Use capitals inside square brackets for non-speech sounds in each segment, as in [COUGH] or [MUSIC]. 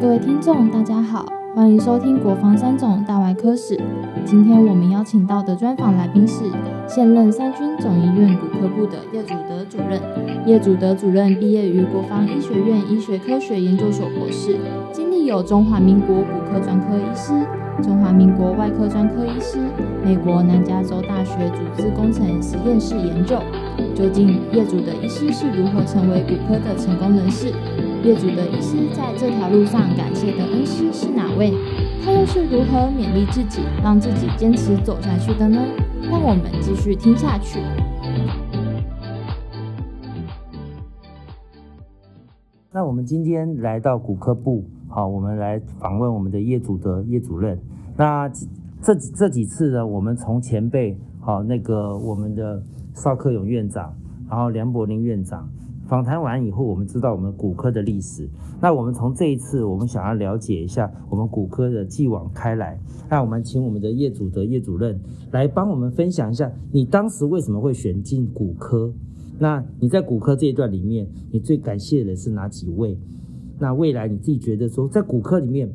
各位听众，大家好，欢迎收听国防三种大外科史。今天我们邀请到的专访来宾是现任三军总医院骨科部的叶祖德主任。叶祖德主任毕业于国防医学院医学科学研究所博士，经历有中华民国骨科专科医师、中华民国外科专科医师、美国南加州大学组织工程实验室研究。究竟业主的医师是如何成为骨科的成功人士？业主的医师在这条路上感谢的恩师是哪位？他又是如何勉励自己，让自己坚持走下去的呢？让我们继续听下去。那我们今天来到骨科部，好，我们来访问我们的业主的叶主任。那这这几次呢，我们从前辈，好，那个我们的邵克勇院长，然后梁柏林院长。访谈完以后，我们知道我们骨科的历史。那我们从这一次，我们想要了解一下我们骨科的继往开来。那我们请我们的叶祖德叶主任来帮我们分享一下，你当时为什么会选进骨科？那你在骨科这一段里面，你最感谢的是哪几位？那未来你自己觉得说，在骨科里面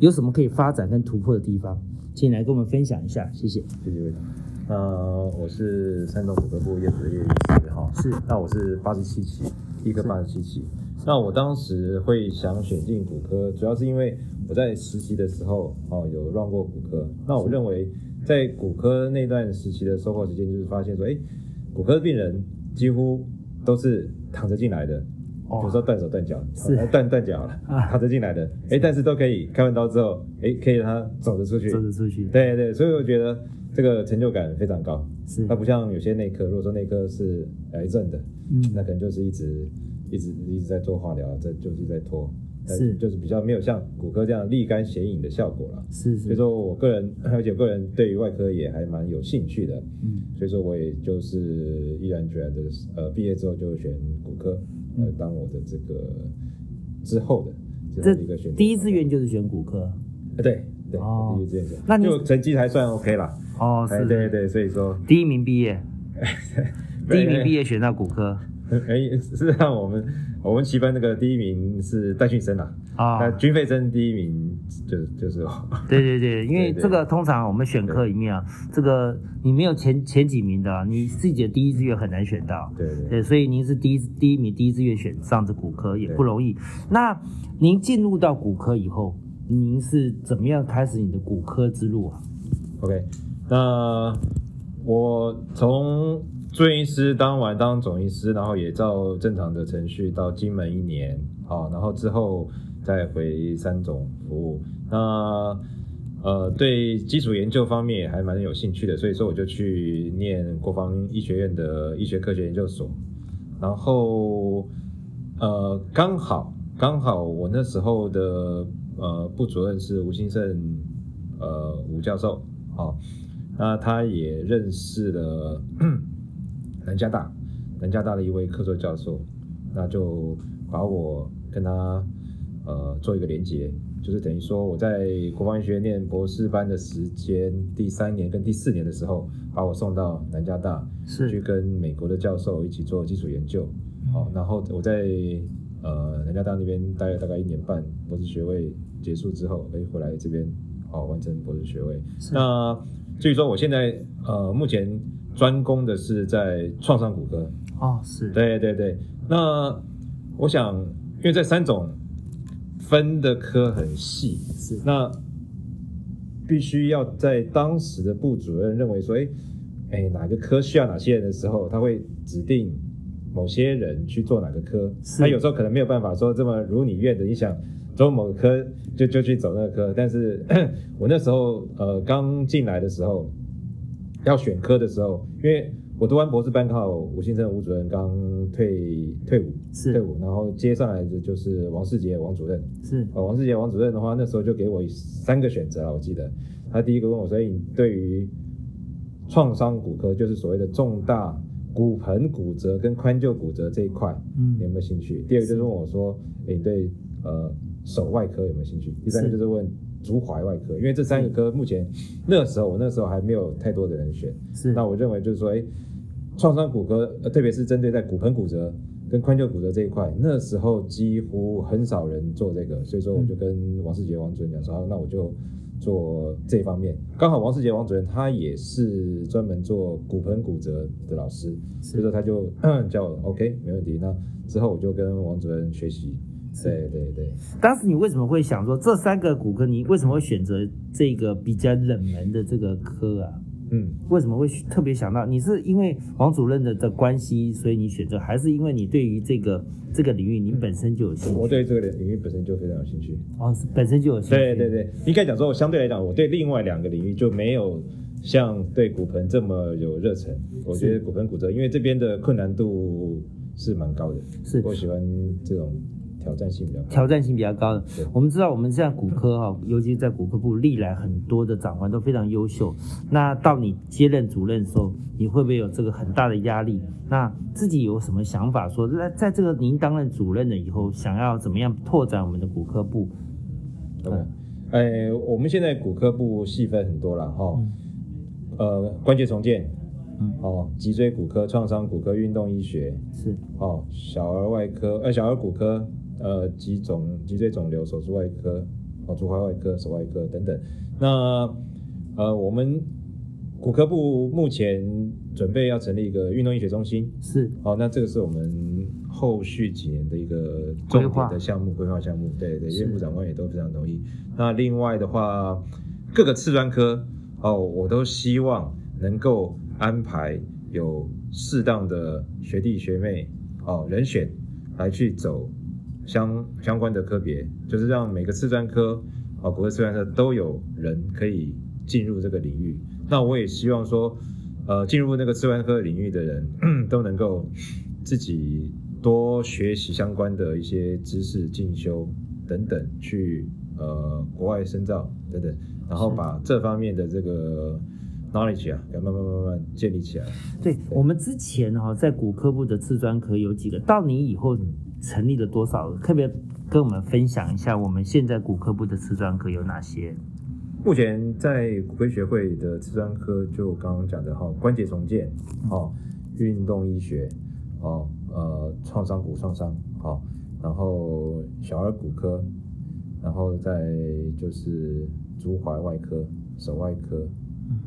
有什么可以发展跟突破的地方？请你来跟我们分享一下，谢谢。谢谢院长。呃，我是山东骨科部叶子叶医师哈，是。那我是八十七期，一个八十七期。那我当时会想选进骨科，主要是因为我在实习的时候哦有 run 过骨科。那我认为在骨科那段实习的收获时间，就是发现说，哎，骨科病人几乎都是躺着进来的，有时候断手断脚，是断断脚了，[LAUGHS] 躺着进来的，哎，但是都可以开完刀之后，哎，可以让他走得出去，走得出去。对对，所以我觉得。这个成就感非常高，是。它不像有些内科，如果说内科是癌症的，嗯，那可能就是一直一直一直在做化疗，在就是在拖，是。就是比较没有像骨科这样立竿显影的效果了，是，所以说我个人 [COUGHS] 而且我个人对于外科也还蛮有兴趣的，嗯，所以说我也就是毅然决然的，呃，毕业之后就选骨科，呃，当我的这个之后的这一个选第一志愿就是选骨科，对对，第一志愿那就成绩还算 OK 啦。哦，是，对对，所以说第一名毕业，[LAUGHS] 第一名毕业选到骨科。[LAUGHS] 哎，事实上我们我们七班那个第一名是戴训生啊，啊，军费生第一名就就是我。对对对，[LAUGHS] 因为这个通常我们选科里面啊，这个你没有前前几名的，你自己的第一志愿很难选到。对对。对，所以您是第一第一名第一志愿选上这骨科也不容易。那您进入到骨科以后，您是怎么样开始你的骨科之路啊？OK。那我从住院医师当完当总医师，然后也照正常的程序到金门一年，好，然后之后再回三总服务。那呃，对基础研究方面也还蛮有兴趣的，所以说我就去念国防医学院的医学科学研究所。然后呃，刚好刚好我那时候的呃部主任是吴兴盛呃吴教授，好。那他也认识了 [CLEARS THROAT] 南加大，南加大的一位客座教授，那就把我跟他呃做一个连接，就是等于说我在国防医学院念博士班的时间，第三年跟第四年的时候，把我送到南加大，是。去跟美国的教授一起做基础研究，好，然后我在呃南加大那边待了大概一年半，博士学位结束之后，哎回来这边，哦完成博士学位，那。所以说，我现在呃，目前专攻的是在创伤骨科。哦，是。对对对。那我想，因为这三种分的科很细，是。那必须要在当时的部主任认为说，哎哎，哪个科需要哪些人的时候，他会指定某些人去做哪个科。他有时候可能没有办法说这么如你愿的，你想。走某个科就就去走那个科，但是 [CLEARS THROAT] 我那时候呃刚进来的时候要选科的时候，因为我读完博士班，刚好吴先生吴主任刚退退伍，是。退伍，然后接上来的就是王世杰王主任，是。呃王世杰王主任的话，那时候就给我三个选择啊，我记得。他第一个问我说，你对于创伤骨科，就是所谓的重大骨盆骨折跟髋臼骨折这一块，嗯，你有没有兴趣？第二个就是问我说，你，对，呃。手外科有没有兴趣？第三个就是问足踝外科，因为这三个科目前那时候我那时候还没有太多的人选。是，那我认为就是说，哎，创伤骨科，呃，特别是针对在骨盆骨折跟髋臼骨折这一块，那时候几乎很少人做这个，所以说我就跟王世杰王主任讲说，好那我就做这方面。刚好王世杰王主任他也是专门做骨盆骨折的老师，所以说他就 [COUGHS] 叫我 OK 没问题。那之后我就跟王主任学习。对对对，当时你为什么会想说这三个骨科，你为什么会选择这个比较冷门的这个科啊？嗯，为什么会特别想到？你是因为王主任的的关系，所以你选择，还是因为你对于这个这个领域你本身就有兴趣？我对这个领域本身就非常有兴趣。哦，本身就有兴趣。对对对，应该讲说，我相对来讲，我对另外两个领域就没有像对骨盆这么有热忱。我觉得骨盆骨折，因为这边的困难度是蛮高的，是我喜欢这种。挑战性比较高，挑战性比较高的。我们知道，我们现在骨科哈，尤其是在骨科部，历来很多的长官都非常优秀。那到你接任主任的时候，你会不会有这个很大的压力？那自己有什么想法？说在在这个您担任主任了以后，想要怎么样拓展我们的骨科部？对，哎，我们现在骨科部细分很多了哈，呃，关节重建，嗯，哦，脊椎骨科、创伤骨科、运动医学是，哦，小儿外科，呃，小儿骨科。呃，脊肿、脊椎肿瘤手术外科、哦，足踝外科、手外科等等。那呃，我们骨科部目前准备要成立一个运动医学中心，是。哦，那这个是我们后续几年的一个重点的项目规划项目。对对，院部长官也都非常同意。那另外的话，各个次专科哦，我都希望能够安排有适当的学弟学妹哦人选来去走。相相关的科别，就是让每个次专科啊，骨科次专科都有人可以进入这个领域。那我也希望说，呃，进入那个次专科领域的人 [CLEARS THROAT] 都能够自己多学习相关的一些知识进修等等，去呃国外深造等等，然后把这方面的这个 knowledge 啊，要慢慢慢慢建立起来。对我们之前哈，在骨科部的次专科有几个，到你以后。成立了多少？特别跟我们分享一下，我们现在骨科部的瓷砖科有哪些？目前在骨科学会的瓷砖科，就刚刚讲的哈，关节重建，哦，运动医学，哦，呃，创伤骨创伤，好，然后小儿骨科，然后再就是足踝外科、手外科，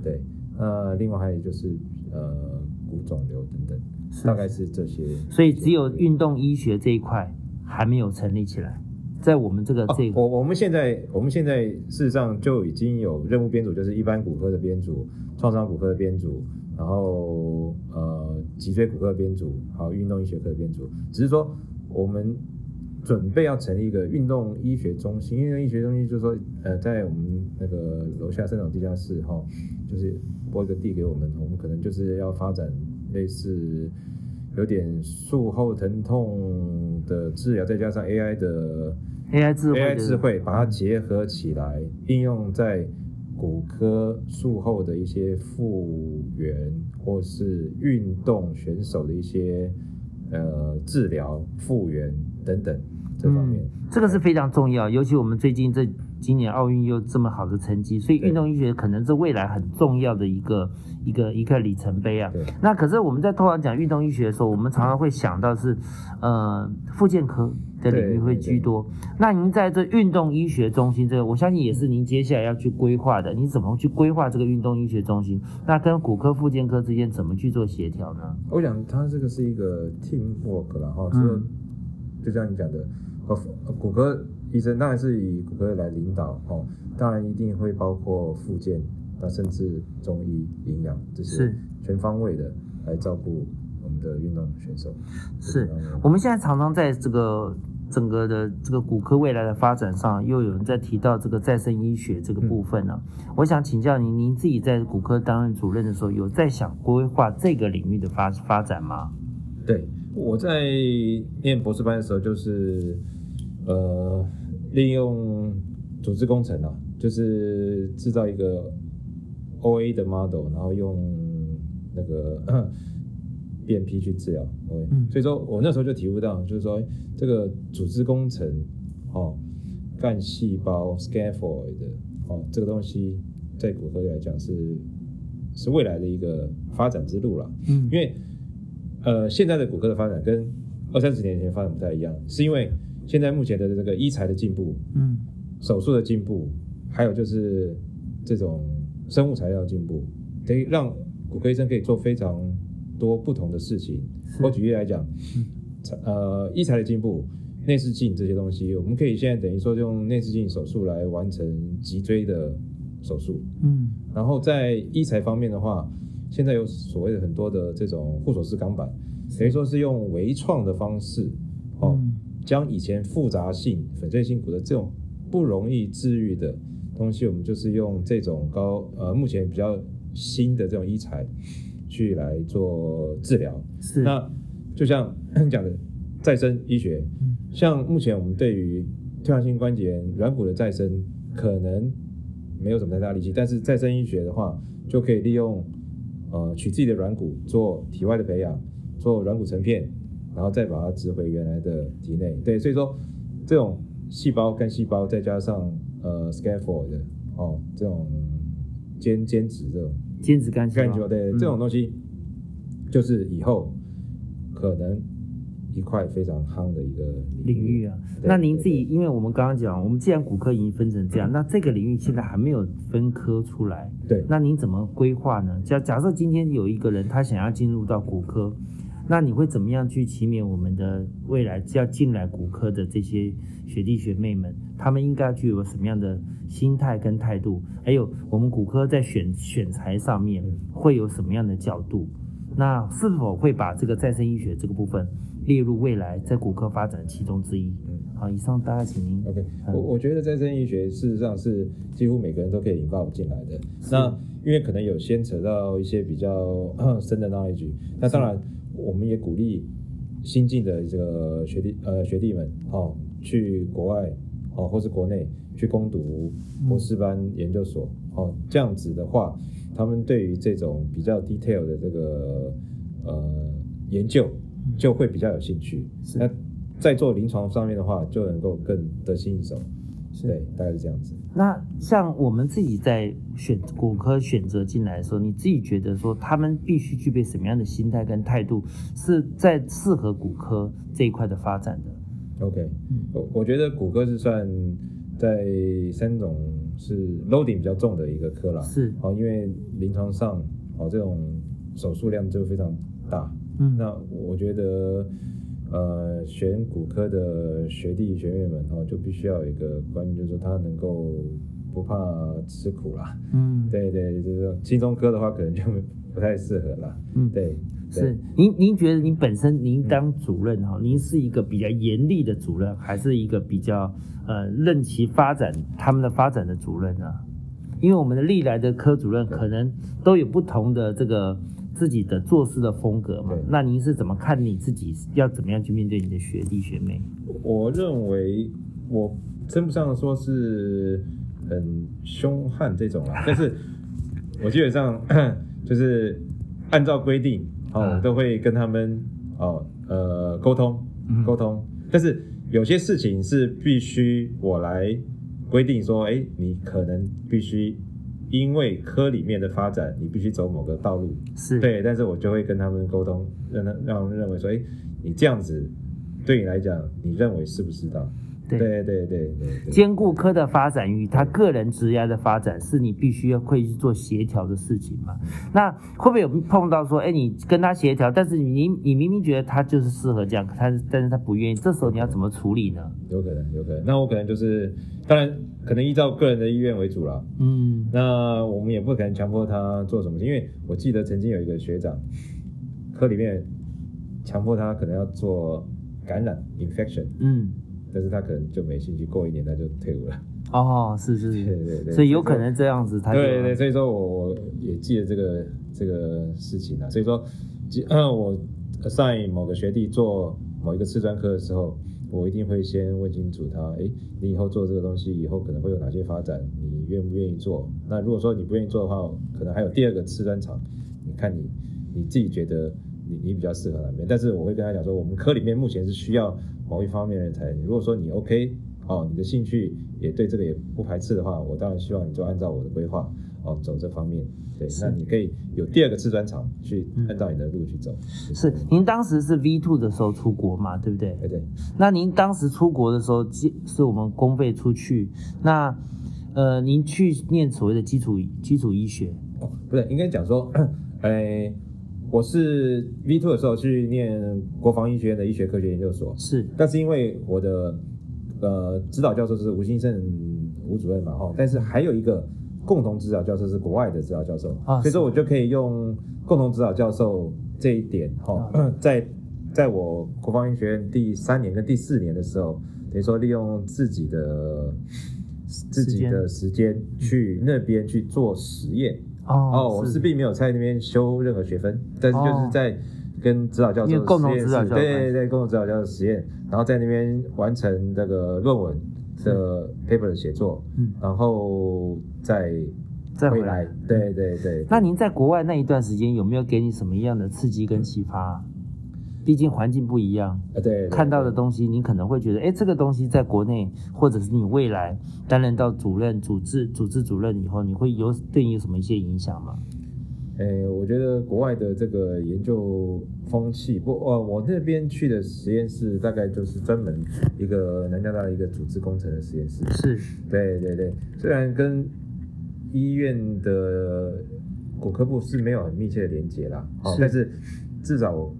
对，那另外还有就是呃骨肿瘤等等。大概是这些，所以只有运动医学这一块还没有成立起来，在我们这个这我我们现在我们现在事实上就已经有任务编组，就是一般骨科的编组、创伤骨科的编组，然后呃脊椎骨科的编组，还有运动医学科的编组。只是说我们准备要成立一个运动医学中心，运动医学中心就是说呃在我们那个楼下生长地下室哈，就是拨一个地给我们，我们可能就是要发展。类似有点术后疼痛的治疗，再加上 AI 的 AI 智慧 AI 智慧，把它结合起来，应用在骨科术后的一些复原，或是运动选手的一些呃治疗复原等等这方面，这个是非常重要。尤其我们最近这今年奥运又这么好的成绩，所以运动医学可能是未来很重要的一个。一个一个里程碑啊！那可是我们在通常讲运动医学的时候，我们常常会想到是，呃，复健科的领域会居多。那您在这运动医学中心这个，我相信也是您接下来要去规划的。你怎么去规划这个运动医学中心？那跟骨科、复健科之间怎么去做协调呢？我想，它这个是一个 team work 了哈。嗯。就像你讲的，呃，骨科医生当然是以骨科来领导哦，当然一定会包括复健。那甚至中医、营养这些全方位的来照顾我们的运动选手。是，我们现在常常在这个整个的这个骨科未来的发展上，又有人在提到这个再生医学这个部分呢。我想请教您，您自己在骨科担任主任的时候，有在想规划这个领域的发发展吗？对，我在念博士班的时候，就是呃，利用组织工程啊，就是制造一个。O A 的 model，然后用那个 [COUGHS] 变 P 去治疗，O A，所以说我那时候就体悟到，就是说这个组织工程，哦，干细胞 scaffold，哦，这个东西在骨科来讲是是未来的一个发展之路了。嗯，因为呃现在的骨科的发展跟二三十年前发展不太一样，是因为现在目前的这个医材的进步，嗯。手术的进步，还有就是这种生物材料的进步，可以让骨科医生可以做非常多不同的事情。我举例来讲，呃，医材的进步，内视镜这些东西，我们可以现在等于说用内视镜手术来完成脊椎的手术。嗯。然后在医材方面的话，现在有所谓的很多的这种护手式钢板，等于说是用微创的方式，哦，嗯。将以前复杂性粉碎性骨的这种不容易治愈的东西，我们就是用这种高呃目前比较新的这种医材去来做治疗。是那就像你讲的再生医学，像目前我们对于退化性关节炎软骨的再生可能没有什么太大力气，但是再生医学的话，就可以利用呃取自己的软骨做体外的培养，做软骨成片，然后再把它植回原来的体内。对，所以说这种细胞干细胞再加上呃 scaffold 的哦这种兼兼职这种兼职干细胞干细胞，对、嗯这种东西，就是以后可能一块非常夯的一个领域啊。那您自己，因为我们刚刚讲，我们既然骨科已经分成这样，那这个领域现在还没有分科出来，对那您怎么规划呢？假假设今天有一个人他想要进入到骨科，那你会怎么样去启勉我们的未来要进来骨科的这些学弟学妹们？他们应该具有什么样的心态跟态度？还有我们骨科在选选材上面会有什么样的角度？那是否会把这个再生医学这个部分列入未来在骨科发展其中之一？嗯好，以上大家请您。OK，嗯我我觉得再生医学事实上是几乎每个人都可以引爆进来的。那因为可能有牵扯到一些比较 [CLEARS THROAT] 深的 knowledge，那当然我们也鼓励新进的这个学弟呃学弟们哦去国外哦或是国内去攻读博士班研究所哦，这样子的话，他们对于这种比较 detail 的这个呃研究就会比较有兴趣。那在做临床上面的话，就能够更得心应手。是对，大概是这样子。那像我们自己在选骨科选择进来的时候，你自己觉得说他们必须具备什么样的心态跟态度，是在适合骨科这一块的发展的？OK，嗯我我觉得骨科是算在三种是 loading 比较重的一个科啦。是，哦，因为临床上哦这种手术量就非常大。嗯，那我觉得呃选骨科的学弟学妹们哦，就必须要有一个观念，就是说他能够不怕吃苦啦。嗯，对对，就是说轻松科的话，可能就不太适合啦。嗯对，对是。您您觉得您本身您当主任哈，您是一个比较严厉的主任，还是一个比较呃任其发展他们的发展的主任呢？因为我们的历来的科主任可能都有不同的这个自己的做事的风格嘛。那您是怎么看你自己要怎么样去面对你的学弟学妹？我认为我称不上说是很凶悍这种啦，[LAUGHS] 但是我基本上 [COUGHS] 就是按照规定哦，嗯我都会跟他们哦呃沟通嗯沟通，但是有些事情是必须我来规定说，哎，你可能必须因为科里面的发展，你必须走某个道路，是，对，但是我就会跟他们沟通，让他让他们认为说，哎，你这样子对你来讲，你认为是不适当？对对对对兼顾科的发展与他个人职业的发展，是你必须要会去做协调的事情嘛？那会不会有碰到说，哎，你跟他协调，但是你你明明觉得他就是适合这样，他但是他不愿意，这时候你要怎么处理呢？有可能有可能。那我可能就是，当然可能依照个人的意愿为主啦。嗯，那我们也不可能强迫他做什么，因为我记得曾经有一个学长，科里面强迫他可能要做感染 infection，嗯，但是他可能就没兴趣，过一年他就退伍了。哦，是是是，对对，所以有可能这样子，他就对对，所以说我我也记得这个这个事情啊，所以说，我 assign 某个学弟做某一个次专科的时候，我一定会先问清楚他，哎，你以后做这个东西以后可能会有哪些发展，你愿不愿意做？那如果说你不愿意做的话，可能还有第二个次专场，你看你你自己觉得你你比较适合哪边？但是我会跟他讲说，我们科里面目前是需要某一方面的人才，如果说你 OK。哦，你的兴趣也对这个也不排斥的话，我当然希望你就按照我的规划哦走这方面。对，那你可以有第二个次专长去按照你的路去走。是，您当时是 V two 的时候出国嘛，对不对？对对。那您当时出国的时候，是我们公费出去，那呃，您去念所谓的基础基础医学？哦，不对，应该讲说，[COUGHS] 哎，我是 V two 的时候去念国防医学院的医学科学研究所，是，但是因为我的呃指导教授是吴兴盛吴主任嘛，哈，但是还有一个。共同指导教授是国外的指导教授，啊所以说我就可以用共同指导教授这一点，哈，[CLEARS THROAT] 在在我国防医学院第三年跟第四年的时候，等于说利用自己的自己的时间去那边去做实验。哦，我是并没有在那边修任何学分，但是就是在跟指导教授共同指导教授，对对对，共同指导教授实验，然后在那边完成这个论文。的 paper 的写作，嗯，然后再再回来，对对对。那您在国外那一段时间有没有给你什么样的刺激跟启发？毕竟环境不一样，啊对，看到的东西你可能会觉得，哎，这个东西在国内，或者是你未来担任到主任、组织、组织主任以后，你会有对你有什么一些影响吗？诶，我觉得国外的这个研究风气，不，呃，我那边去的实验室大概就是专门一个南加大的一个组织工程的实验室。是，对对对，虽然跟医院的骨科部是没有很密切的连接啦，哦，但是至少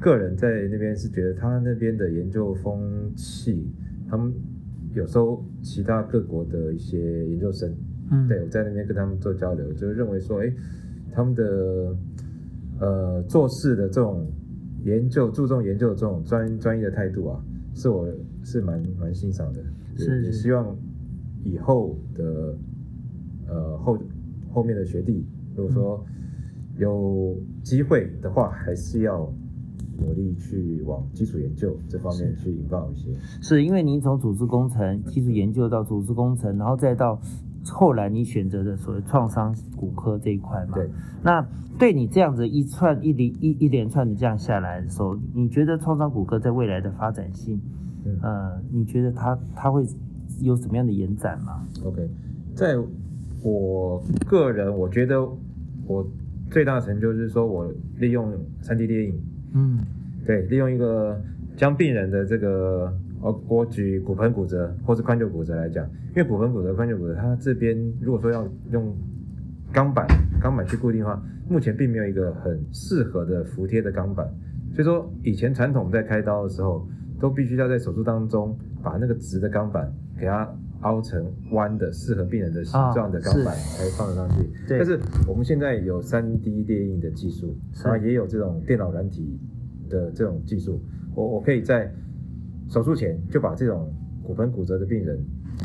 个人在那边是觉得他那边的研究风气，他们有时候其他各国的一些研究生，嗯，对我在那边跟他们做交流，就认为说，哎。他们的呃做事的这种研究，注重研究的这种专专业的态度啊，是我是蛮蛮欣赏的。是也希望以后的呃后后面的学弟，如果说有机会的话，还是要努力去往基础研究这方面去引爆一些。是因为您从组织工程、基础研究到组织工程，然后再到。后来你选择的所谓创伤骨科这一块嘛？对。那对你这样子一串一连一一连串的这样下来的时候，你觉得创伤骨科在未来的发展性，呃，你觉得它它会有什么样的延展吗？OK，在我个人，我觉得我最大的成就是说我利用三 D 电影，嗯，对，利用一个将病人的这个。我我举骨盆骨折或是髋臼骨折来讲，因为骨盆骨折、髋臼骨折，它这边如果说要用钢板、钢板去固定的话，目前并没有一个很适合的服贴的钢板，所以说以前传统在开刀的时候，都必须要在手术当中把那个直的钢板给它凹成弯的、适合病人的形状的钢板才放得上去。但是我们现在有 3D 列印的技术，然后也有这种电脑软体的这种技术，我我可以在手术前就把这种骨盆骨折的病人，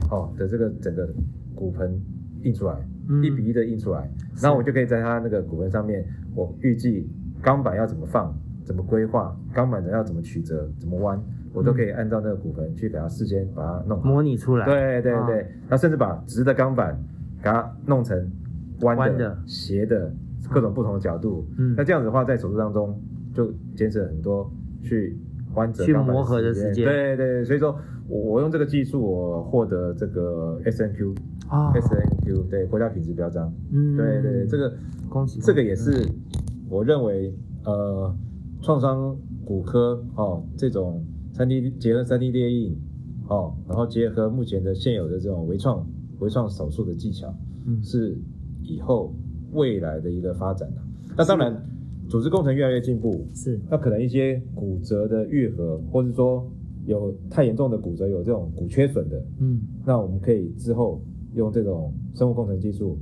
哦的这个整个骨盆印出来，一比一的印出来，然后我就可以在他那个骨盆上面，我预计钢板要怎么放，怎么规划，钢板的要怎么曲折，怎么弯，我都可以按照那个骨盆去给它事先把它弄模拟出来。对对对，那甚至把直的钢板给它弄成弯的、斜的，各种不同的角度。嗯，那这样子的话，在手术当中就节省很多去弯折。去磨合的时间，对对对，所以说我我用这个技术，我获得这个 S N Q 啊，S N Q 对国家品质标章，嗯，对对，这个恭喜，这个也是我认为呃创伤骨科哦这种三 D 结合三 D 列印哦，然后结合目前的现有的这种微创微创手术的技巧，嗯，是以后未来的一个发展的，那当然。组织工程越来越进步，是那可能一些骨折的愈合，或者说有太严重的骨折，有这种骨缺损的，嗯，那我们可以之后用这种生物工程技术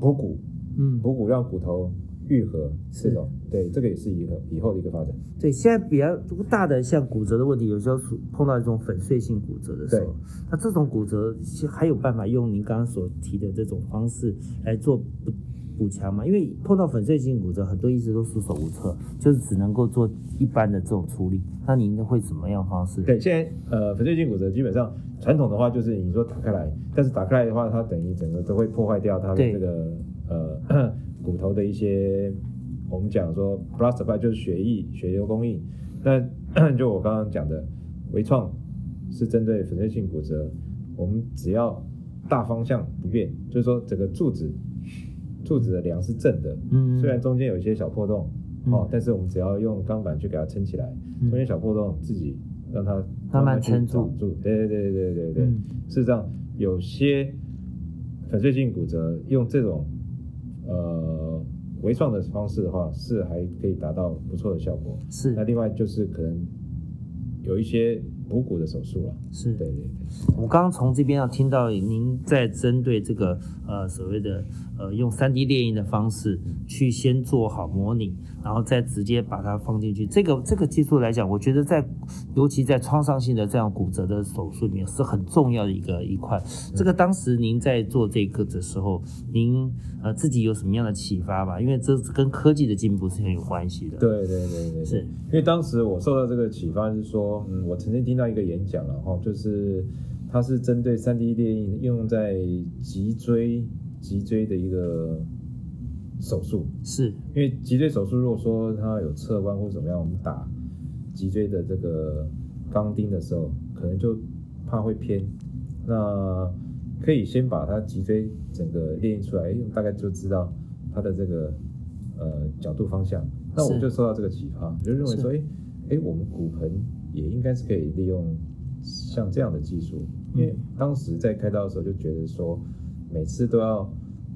补骨，嗯，补骨让骨头愈合，是的对，这个也是以后以后的一个发展。对，现在比较大的像骨折的问题，有时候碰到一种粉碎性骨折的时候，那这种骨折还有办法用您刚刚所提的这种方式来做补？补强吗，因为碰到粉碎性骨折，很多医师都束手无策，就是只能够做一般的这种处理。那您会怎么样方式？对，现在呃粉碎性骨折基本上传统的话就是你说打开来，但是打开来的话，它等于整个都会破坏掉它的这个呃骨头的一些我们讲说 plus supply 就是血液血流供应。那 [COUGHS] 就我刚刚讲的微创是针对粉碎性骨折，我们只要大方向不变，就是说整个柱子柱子的梁是正的，嗯。虽然中间有一些小破洞，嗯。哦，但是我们只要用钢板去给它撑起来，嗯中间小破洞自己让它慢慢去撑住。挡住。对对对对对对，嗯。事实上有些粉碎性骨折用这种呃微创的方式的话，是还可以达到不错的效果。是那另外就是可能有一些补骨的手术了。是对对对。我刚刚从这边要听到您在针对这个呃所谓的呃用三 D 列印的方式去先做好模拟，然后再直接把它放进去。这个这个技术来讲，我觉得在尤其在创伤性的这样骨折的手术里面是很重要的一个一块。这个当时您在做这个的时候，您呃自己有什么样的启发吧？因为这跟科技的进步是很有关系的。，对对对对，是因为当时我受到这个启发是说，嗯，我曾经听到一个演讲然后，就是它是针对三 D 列印应用在脊椎脊椎的一个手术，是。因为脊椎手术如果说它有侧弯或者怎么样，我们打脊椎的这个钢钉的时候，可能就怕会偏，那可以先把它脊椎整个列印出来，哎大概就知道它的这个呃角度方向。那我是。就受到这个启发，我就认为说，是哎哎，我们骨盆也应该是可以利用像这样的技术，因为当时在开刀的时候就觉得说，每次都要，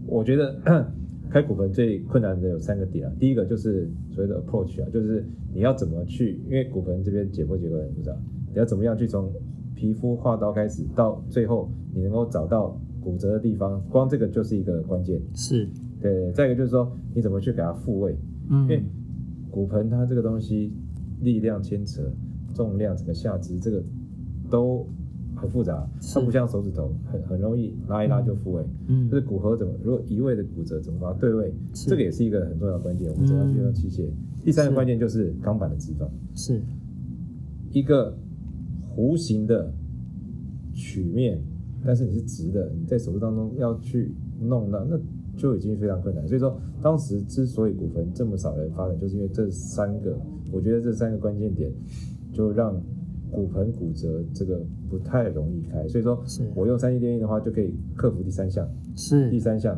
我觉得开骨盆最困难的有三个点啊，第一个就是所谓的 approach 啊，就是你要怎么去，因为骨盆这边解剖结构很复杂，你要怎么样去从皮肤划刀开始，到最后你能够找到骨折的地方，光这个就是一个关键。是，对，再一个就是说你怎么去给它复位，因为嗯骨盆它这个东西力量牵扯、重量、整个下肢这个都很复杂，它不像手指头，很很容易拉一拉就复位。嗯就是骨骼怎么，如果移位的骨折怎么把它对位，是这个也是一个很重要的关键。我们怎么样去用器械？第三个是关键就是钢板的置放，是一个弧形的曲面，但是你是直的，你在手术当中要去弄到那就已经非常困难。所以说，当时之所以骨盆这么少人发展，就是因为这三个，我觉得这三个关键点就让骨盆骨折这个不太容易开。所以说我用三 D 电印的话，就可以克服第三项。是第三项，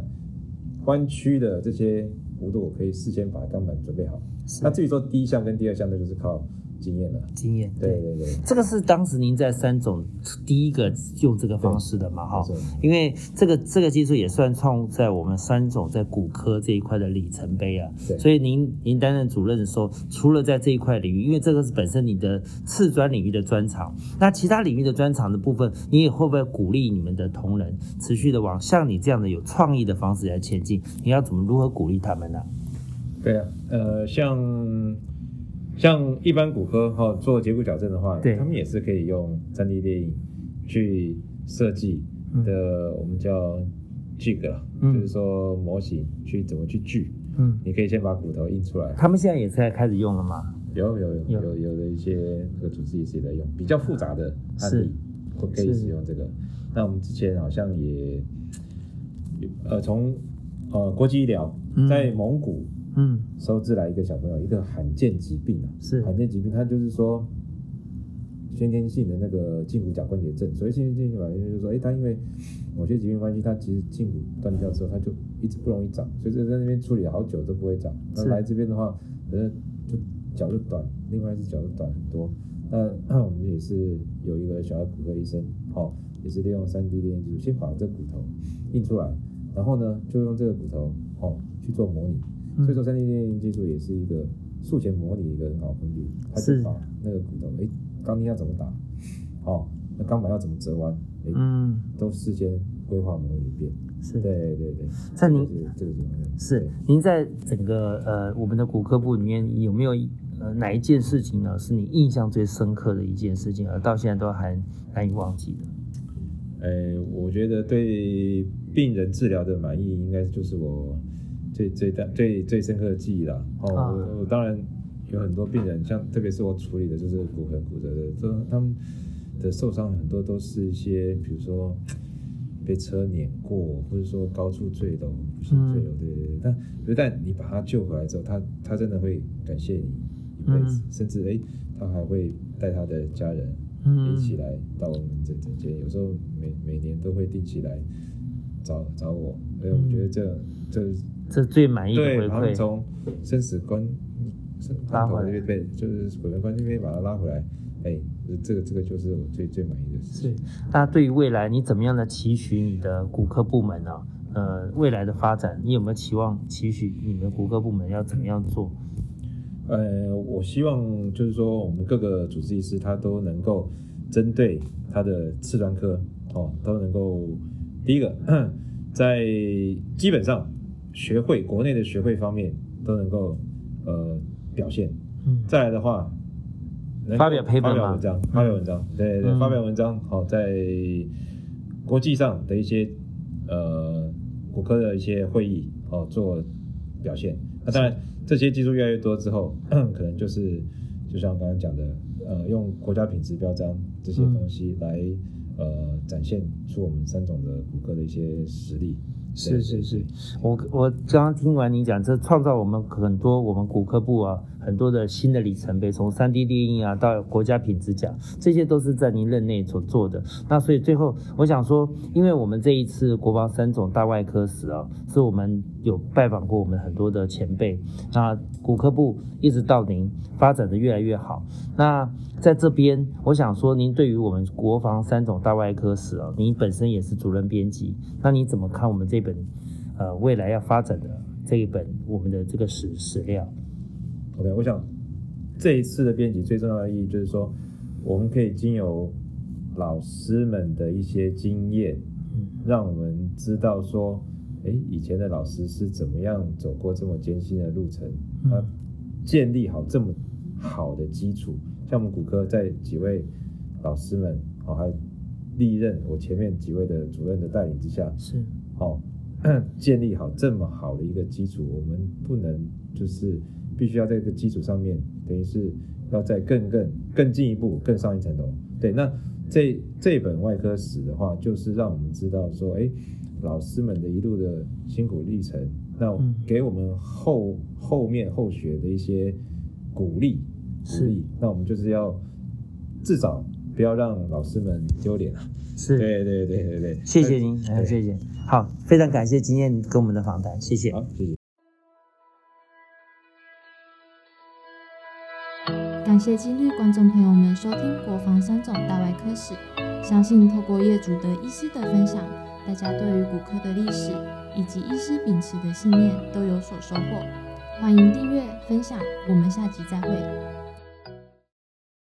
弯曲的这些弧度，我可以事先把钢板准备好。是那至于说第一项跟第二项，那就是靠经验了。经验对对对，这个是当时您在三总第一个用这个方式的嘛？哈，因为这个这个技术也算创在我们三总在骨科这一块的里程碑啊。对所以您您担任主任的时候，除了在这一块领域，因为这个是本身你的次专领域的专长，那其他领域的专长的部分，你也会不会鼓励你们的同仁持续的往像你这样的有创意的方式来前进？你要怎么如何鼓励他们呢、对啊，呃，像像一般骨科哈、做结骨矫正的话，对。他们也是可以用三 D 列印去设计的，我们叫 jig 啦，嗯。就是说模型去怎么去锯。嗯，你可以先把骨头印出来，他们现在也在开始用了吗？有有有有有有。的一些这个组织也是在用，比较复杂的案例我可以使用这个。那我们之前好像也，呃，从呃国际医疗嗯。在蒙古嗯，收治来一个小朋友，一个罕见疾病啊，是罕见疾病，它就是说先天性的那个胫骨甲关节症。所以先天性关节症，就是说，哎，他因为某些疾病关系，他其实胫骨断掉之后，他就一直不容易长，所以就在那边处理了好久都不会长。那来这边的话，呃，就脚就短，另外一只脚就短很多。那 [COUGHS] 那我们也是有一个小儿骨科医生，哦，也是利用三 D 打印技术，先把这骨头印出来，然后呢，就用这个骨头哦去做模拟。所以说，三 D 列印技术也是一个术前模拟一个很好的工具，它是。就把那个骨头，哎，钢钉要怎么打，哦，那钢板要怎么折弯，哎，嗯，都事先规划模拟一遍。是。对对对，在您这个是这个是您在整个呃我们的骨科部里面有没有呃哪一件事情呢是你印象最深刻的一件事情，而到现在都还难以忘记的？呃，我觉得对病人治疗的满意，应该就是我最最大最最深刻的记忆啦。哦，啊。我我当然有很多病人，像特别是我处理的就是骨盆骨折的，这他们的受伤很多都是一些，比如说被车碾过，或者说高处坠楼、不幸坠楼，对对对。但一旦你把他救回来之后，他他真的会感谢你一辈子，甚至哎，他还会带他的家人嗯。一起来到我们这诊间，有时候每每年都会定期来找找我，所以我觉得这这这最满意回馈。然后从生死关生拉回来对，就是鬼门关那边把它拉回来，哎，这个这个就是我最最满意的事是情。，那对于未来你怎么样的期许你的骨科部门呢、呃，未来的发展，你有没有期望期许你们骨科部门要怎么样做？呃，我希望就是说，我们各个主治医师他都能够针对他的次专科哦，都能够第一个在基本上学会国内的学会方面都能够呃表现。嗯，再来的话，能发表发表文章，发表文章，对对发表文章，好、在国际上的一些呃骨科的一些会议，哦，做表现。那当然，这些技术越来越多之后，[CLEARS THROAT] 可能就是就像刚刚讲的，呃，用国家品质标章这些东西来、呃展现出我们三种的骨科的一些实力。是是是，我我刚刚听完你讲，这创造我们很多我们骨科部啊很多的新的里程碑，从三 D 列印啊到国家品质奖，这些都是在您任内所做的。那所以最后我想说，因为我们这一次国防三种大外科史啊，是我们有拜访过我们很多的前辈，那骨科部一直到您发展的越来越好。那在这边，我想说，您对于我们国防三种大外科史啊，您本身也是主任编辑，那你怎么看我们这本呃未来要发展的这一本我们的这个史史料？OK，我想这一次的编辑最重要的意义就是说，我们可以经由老师们的一些经验，嗯。让我们知道说，诶，以前的老师是怎么样走过这么艰辛的路程，建立好这么好的基础。像我们骨科在几位老师们，哦，还历任我前面几位的主任的带领之下，是，哦、[CLEARS THROAT] 建立好这么好的一个基础，我们不能就是必须要在这个基础上面，等于是要再更更更进一步，更上一层楼。对，那这这本外科史的话，就是让我们知道说，哎，老师们的一路的辛苦历程，那嗯给我们后后面后学的一些鼓励，鼓是励。那我们就是要至少不要让老师们丢脸啊。是，对对对对对，谢谢您，谢谢。好，非常感谢今天跟我们的访谈，谢谢。好，谢谢。感谢今日观众朋友们收听《国防三种大外科史》，相信透过业主的医师的分享，大家对于骨科的历史以及医师秉持的信念都有所收获。欢迎订阅分享，我们下集再会。